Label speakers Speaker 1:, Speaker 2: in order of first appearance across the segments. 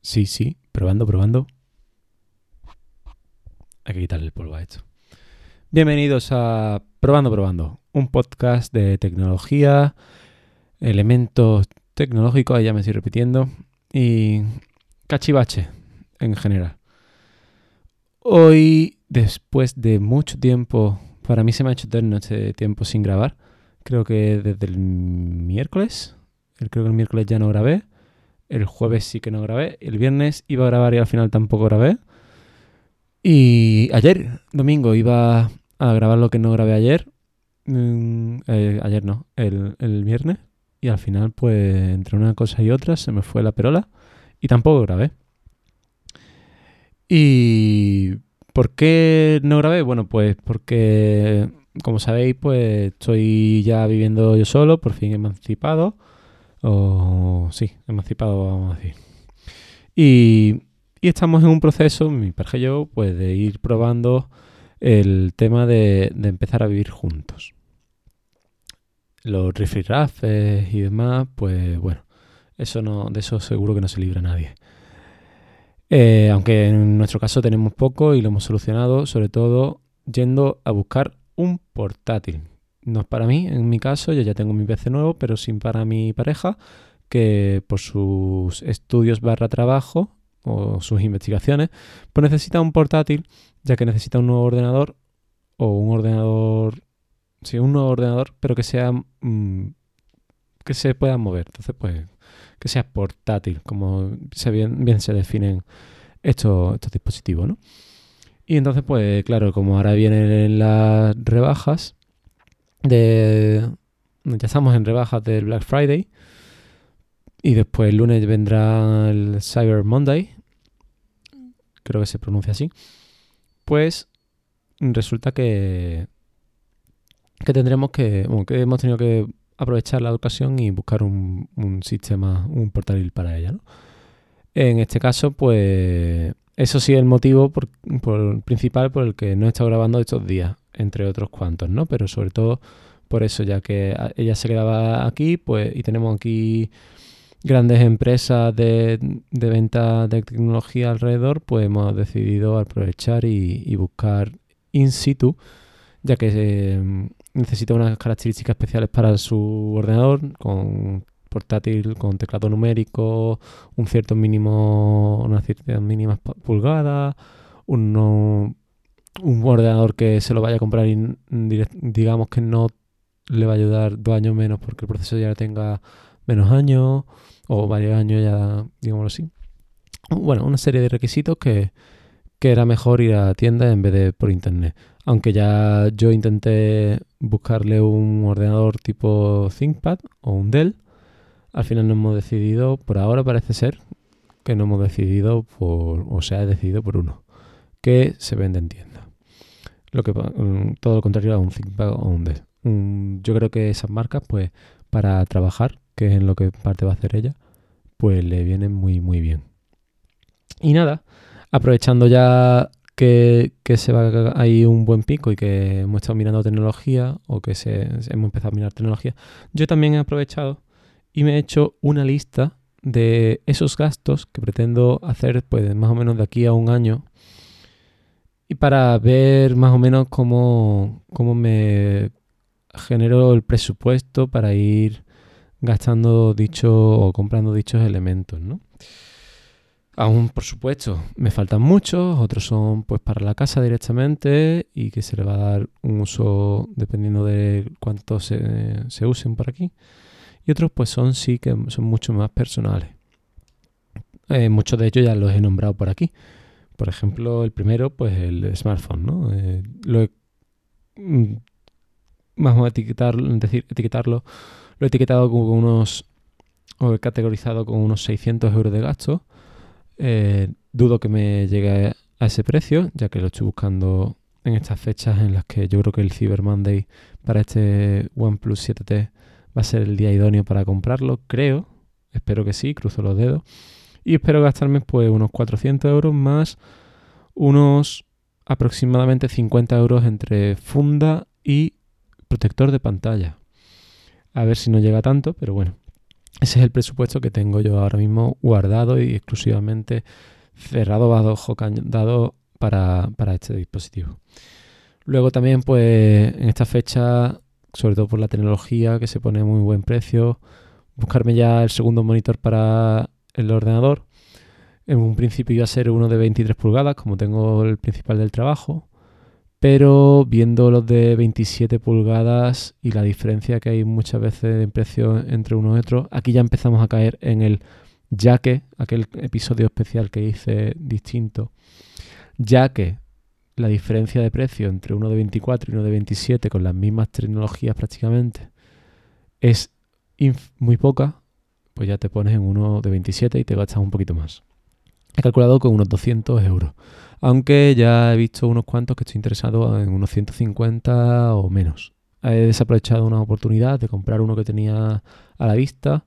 Speaker 1: Sí, sí, probando, probando. Hay que quitarle el polvo a esto. Bienvenidos a Probando, probando, un podcast de tecnología, elementos tecnológicos, ahí ya me estoy repitiendo, y cachivache en general. Hoy, después de mucho tiempo, para mí se me ha hecho eterno este tiempo sin grabar. Creo que desde el miércoles, creo que el miércoles ya no grabé. El jueves sí que no grabé. El viernes iba a grabar y al final tampoco grabé. Y ayer, domingo, iba a grabar lo que no grabé ayer. Mm, eh, ayer no, el, el viernes. Y al final, pues, entre una cosa y otra, se me fue la perola. Y tampoco grabé. ¿Y por qué no grabé? Bueno, pues porque, como sabéis, pues estoy ya viviendo yo solo, por fin emancipado. O sí, emancipado, vamos a decir. Y, estamos en un proceso, mi pareja y yo, pues de ir probando el tema de, de empezar a vivir juntos. Los rifirrafes y demás, pues bueno, eso no, de eso seguro que no se libra nadie. Eh, aunque en nuestro caso tenemos poco y lo hemos solucionado, sobre todo yendo a buscar un portátil. No es para mí, en mi caso, yo ya tengo mi PC nuevo, pero sin para mi pareja, que por sus estudios barra trabajo o sus investigaciones, pues necesita un portátil, ya que necesita un nuevo ordenador o un ordenador, sí, un nuevo ordenador, pero que sea, mm, que se pueda mover. Entonces, pues, que sea portátil, como se bien, bien se definen estos, estos dispositivos, ¿no? Y entonces, pues, claro, como ahora vienen las rebajas, de ya estamos en rebajas del Black Friday y después el lunes vendrá el Cyber Monday creo que se pronuncia así pues resulta que que tendremos que bueno, que hemos tenido que aprovechar la ocasión y buscar un, sistema un portátil para ella ¿no? en este caso pues eso sí es el motivo por, principal por el que no he estado grabando estos días entre otros cuantos, ¿no? Pero sobre todo por eso, ya que ella se quedaba aquí, pues, y tenemos aquí grandes empresas de, de venta de tecnología alrededor, pues hemos decidido aprovechar y, buscar in situ, ya que eh, necesita unas características especiales para su ordenador, con portátil, con teclado numérico, un cierto mínimo, unas ciertas mínimas pulgadas, uno, un ordenador que se lo vaya a comprar y digamos que no le va a ayudar dos años menos porque el proceso ya tenga menos años o varios años ya, digámoslo así. Bueno, una serie de requisitos que, que era mejor ir a la tienda en vez de por internet. Aunque ya yo intenté buscarle un ordenador tipo ThinkPad o un Dell, al final no hemos decidido, por ahora parece ser que no hemos decidido por, o se ha decidido por uno, que se vende en tienda. Lo que, todo lo contrario a un ThinkPad o un Dell yo creo que esas marcas, pues, para trabajar, que es en lo que parte va a hacer ella, pues le vienen muy, muy bien. Y nada, aprovechando ya que, que, se va ahí un buen pico y que hemos estado mirando tecnología o que se, hemos empezado a mirar tecnología, yo también he aprovechado y me he hecho una lista de esos gastos que pretendo hacer pues más o menos de aquí a un año y para ver más o menos cómo, cómo me genero el presupuesto para ir gastando dicho o comprando dichos elementos, ¿no? Aún, por supuesto, me faltan muchos, otros son pues para la casa directamente y que se le va a dar un uso dependiendo de cuánto se, se usen por aquí. Y otros pues son sí que son mucho más personales. Eh, muchos de ellos ya los he nombrado por aquí. Por ejemplo, el primero, pues el smartphone, ¿no? Eh, lo he mm, vamos a etiquetarlo, decir, etiquetarlo, lo he etiquetado con unos, o he categorizado con unos 600 euros de gasto. Eh, dudo que me llegue a ese precio, ya que lo estoy buscando en estas fechas en las que yo creo que el Cyber Monday para este OnePlus 7T va a ser el día idóneo para comprarlo, creo. Espero que sí, cruzo los dedos. Y espero gastarme pues unos 400 euros más unos aproximadamente 50 euros entre funda y protector de pantalla. A ver si no llega tanto, pero bueno. Ese es el presupuesto que tengo yo ahora mismo guardado y exclusivamente cerrado bajo candado para, para este dispositivo. Luego también, pues en esta fecha, sobre todo por la tecnología que se pone muy buen precio, buscarme ya el segundo monitor para el ordenador. En un principio iba a ser uno de 23 pulgadas, como tengo el principal del trabajo, pero viendo los de 27 pulgadas y la diferencia que hay muchas veces en precio entre uno y otro, aquí ya empezamos a caer en el ya que, aquel episodio especial que hice distinto, ya que la diferencia de precio entre uno de 24 y uno de 27 con las mismas tecnologías prácticamente es muy poca, pues ya te pones en uno de 27 y te gastas un poquito más. He calculado con unos 200 euros, aunque ya he visto unos cuantos que estoy interesado en unos 150 o menos. He desaprovechado una oportunidad de comprar uno que tenía a la vista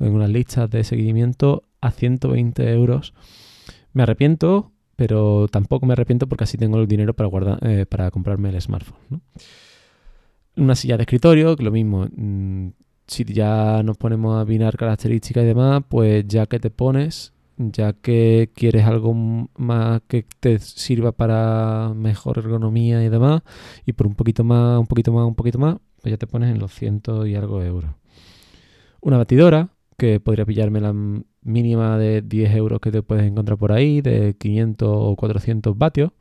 Speaker 1: en unas listas de seguimiento a 120 euros. Me arrepiento, pero tampoco me arrepiento porque así tengo el dinero para, eh, para comprarme el smartphone. Una silla de escritorio, que lo mismo. Mm, si ya nos ponemos a mirar características y demás, pues ya que te pones, ya que quieres algo más que te sirva para mejor ergonomía y demás, y por un poquito más, un poquito más, un poquito más, pues ya te pones en los cientos y algo euros. Una batidora, que podría pillarme la mínima de 10 euros que te puedes encontrar por ahí, de 500 o 400 vatios,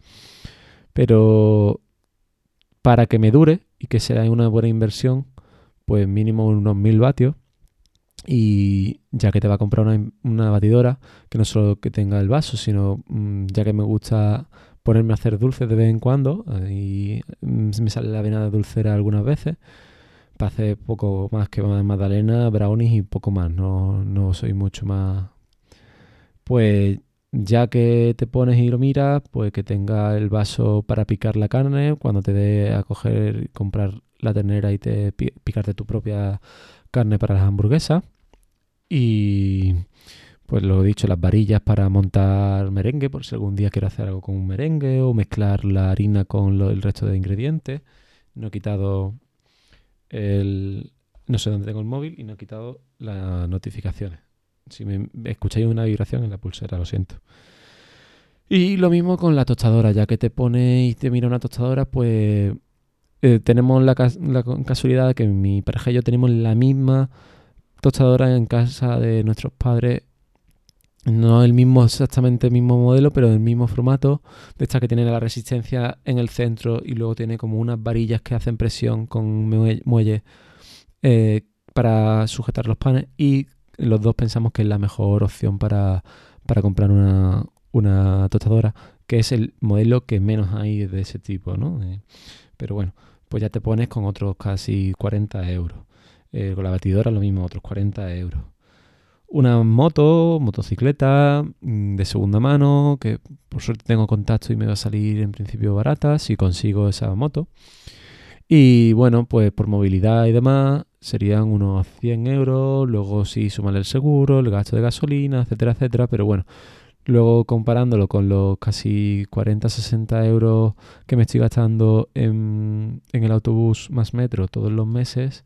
Speaker 1: pero para que me dure y que sea una buena inversión, pues mínimo unos 1000 vatios. Y ya que te va a comprar una, batidora, que no solo que tenga el vaso, sino mm, ya que me gusta ponerme a hacer dulces de vez en cuando, y mm, me sale la vena de dulcera algunas veces, para hacer poco más que magdalena, brownies y poco más, no, no soy mucho más... Pues ya que te pones y lo miras, pues que tenga el vaso para picar la carne, cuando te dé a coger, comprar la ternera y te picarte tu propia carne para las hamburguesas. Y pues lo he dicho, las varillas para montar merengue, por si algún día quiero hacer algo con un merengue o mezclar la harina con el resto de ingredientes. No he quitado el... No sé dónde tengo el móvil y no he quitado las notificaciones. Si me escucháis una vibración en la pulsera, lo siento. Y lo mismo con la tostadora, ya que te pone y te mira una tostadora, pues eh, tenemos la, casualidad de que mi pareja y yo tenemos la misma tostadora en casa de nuestros padres. No el mismo, exactamente el mismo modelo, pero el mismo formato. De esta que tiene la resistencia en el centro y luego tiene como unas varillas que hacen presión con muelle eh, para sujetar los panes. Y los dos pensamos que es la mejor opción para, comprar una, una tostadora, que es el modelo que menos hay de ese tipo, ¿no? Eh, pero bueno, pues ya te pones con otros casi 40 euros. Eh, con la batidora lo mismo, otros 40 euros. Una moto, motocicleta mm, de segunda mano, que por suerte tengo contacto y me va a salir en principio barata si consigo esa moto. Y bueno, pues por movilidad y demás serían unos 100 euros, luego sí sumar el seguro, el gasto de gasolina, etcétera, etcétera. Pero bueno, Luego comparándolo con los casi 40-60 euros que me estoy gastando en, el autobús más metro todos los meses,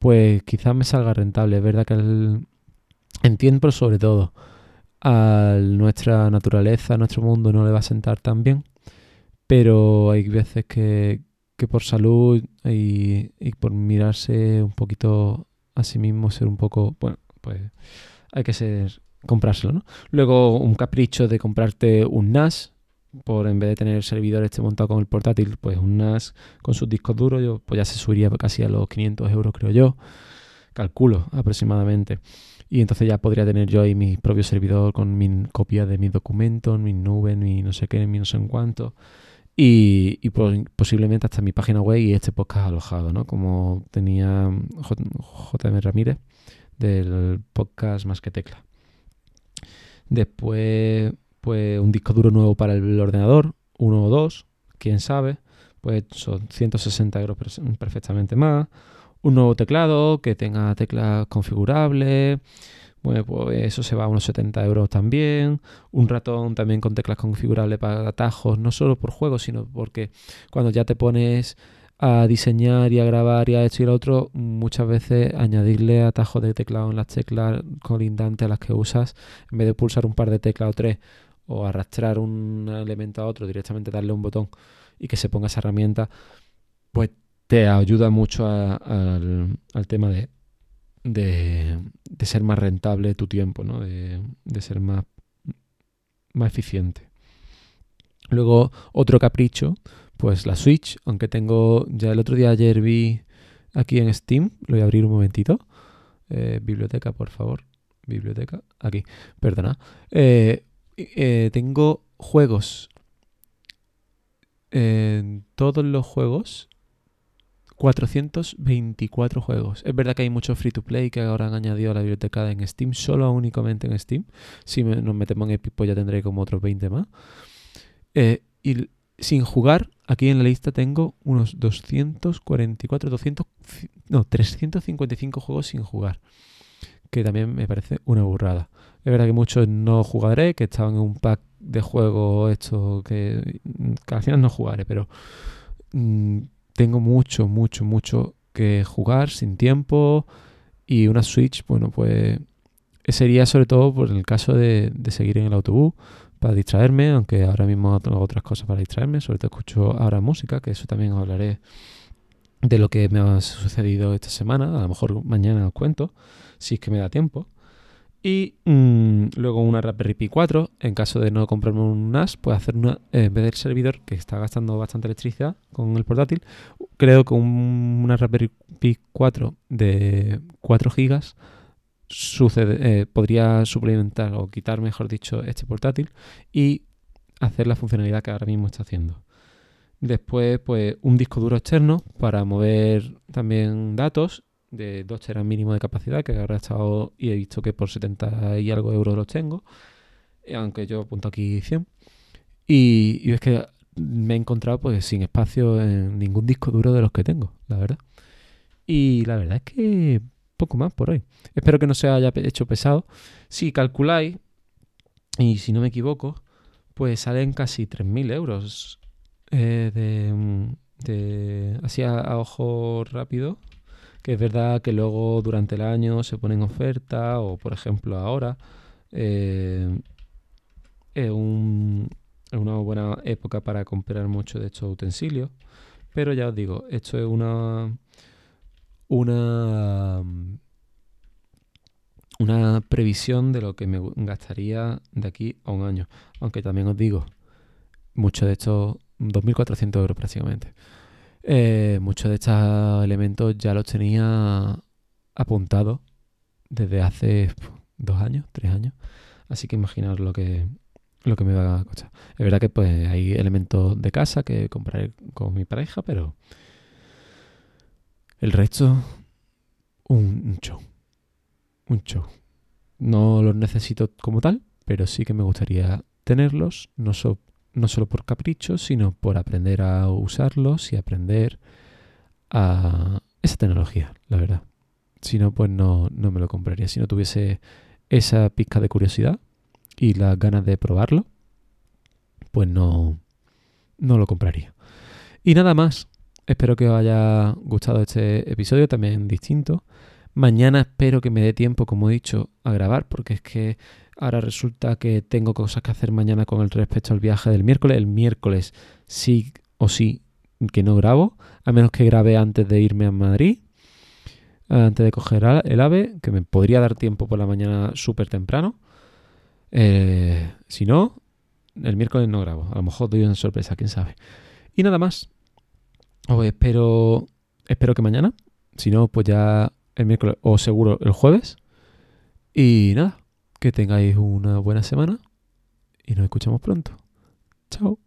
Speaker 1: pues quizás me salga rentable. Es verdad que en tiempo sobre todo a nuestra naturaleza, a nuestro mundo no le va a sentar tan bien, pero hay veces que, por salud y, y por mirarse un poquito a sí mismo, ser un poco, bueno, pues hay que ser comprárselo, ¿no? Luego un capricho de comprarte un NAS, por en vez de tener el servidor este montado con el portátil, pues un NAS con sus discos duros, yo, pues ya se subiría casi a los 500 euros, creo yo, calculo aproximadamente. Y entonces ya podría tener yo ahí mi propio servidor con mi copia de mis documentos, mi nube, mi no sé qué, mi no sé en cuánto. Y, y posiblemente hasta mi página web y este podcast alojado, ¿no? Como tenía JM Ramírez del podcast Más que Tecla. Después, pues un disco duro nuevo para el ordenador, uno o dos, quién sabe. Pues son 160 euros perfectamente más. Un nuevo teclado que tenga teclas configurables. Bueno, pues eso se va a unos 70 euros también. Un ratón también con teclas configurables para atajos, no solo por juegos, sino porque cuando ya te pones a diseñar y a grabar y a esto y lo otro, muchas veces añadirle atajos de teclado en las teclas colindantes a las que usas, en vez de pulsar un par de teclas o tres, o arrastrar un elemento a otro, directamente darle un botón y que se ponga esa herramienta, pues te ayuda mucho al, tema de, de, ser más rentable tu tiempo, ¿no? de, de ser más, más eficiente. Luego, otro capricho, pues la Switch, aunque tengo, ya el otro día ayer vi aquí en Steam, lo voy a abrir un momentito. Eh, biblioteca, por favor. Biblioteca, aquí, perdona. Eh, eh, tengo juegos. En todos los juegos 424 juegos. Es verdad que hay muchos free to play que ahora han añadido a la biblioteca en Steam, solo únicamente en Steam. Si nos metemos en Epic, pues ya tendré como otros 20 más. Y sin jugar, aquí en la lista tengo unos 244, 200, no, 355 juegos sin jugar. Que también me parece una burrada. Es verdad que muchos no jugaré, que estaban en un pack de juegos esto que, al final no jugaré, pero mm, tengo mucho, mucho, mucho que jugar sin tiempo. Y una Switch, bueno, pues sería sobre todo por el caso de, de seguir en el autobús para distraerme, aunque ahora mismo tengo otras cosas para distraerme, sobre todo escucho ahora música, que eso también hablaré de lo que me ha sucedido esta semana, a lo mejor mañana os cuento, si es que me da tiempo. Y mm, luego una Raspberry Pi 4, en caso de no comprarme un NAS, pues hacer una, en vez del servidor que está gastando bastante electricidad con el portátil, creo que una Raspberry Pi 4 de 4 GB sucede, eh, podría suplementar o quitar, mejor dicho, este portátil y hacer la funcionalidad que ahora mismo está haciendo. Después, pues un disco duro externo para mover también datos de 2 teras mínimo de capacidad, que ahora he estado y he visto que por 70 y algo euros los tengo, eh, aunque yo apunto aquí 100. Y, y es que me he encontrado pues sin espacio en ningún disco duro de los que tengo, la verdad. Y la verdad es que poco más por hoy. Espero que no se haya hecho pesado. Si calculáis, y si no me equivoco, pues salen casi 3.000 euros eh, de, de, así a, ojo rápido. Que es verdad que luego durante el año se ponen oferta o por ejemplo ahora eh, es, un, una buena época para comprar mucho de estos utensilios. Pero ya os digo, esto es una una, una previsión de lo que me gastaría de aquí a un año. Aunque también os digo, muchos de estos, 2.400 euros prácticamente. Eh, muchos de estos elementos ya los tenía apuntados desde hace dos años, tres años. Así que imaginaos lo que, lo que me va a costar. Es verdad que pues hay elementos de casa que compraré con mi pareja, pero el resto, un show. Un show. No los necesito como tal, pero sí que me gustaría tenerlos, no, no solo por capricho, sino por aprender a usarlos y aprender a esa tecnología, la verdad. Si no, pues no, no me lo compraría. Si no tuviese esa pizca de curiosidad y las ganas de probarlo, pues no, no lo compraría. Y nada más. Espero que os haya gustado este episodio, también distinto. Mañana espero que me dé tiempo, como he dicho, a grabar, porque es que ahora resulta que tengo cosas que hacer mañana con el respecto al viaje del miércoles. El miércoles sí o sí que no grabo, a menos que grabe antes de irme a Madrid, antes de coger el ave, que me podría dar tiempo por la mañana súper temprano. Eh, si no, el miércoles no grabo. A lo mejor doy una sorpresa, quién sabe. Y nada más. Os espero, espero que mañana. Si no, pues ya el miércoles o seguro el jueves. Y nada, que tengáis una buena semana y nos escuchamos pronto. Chao.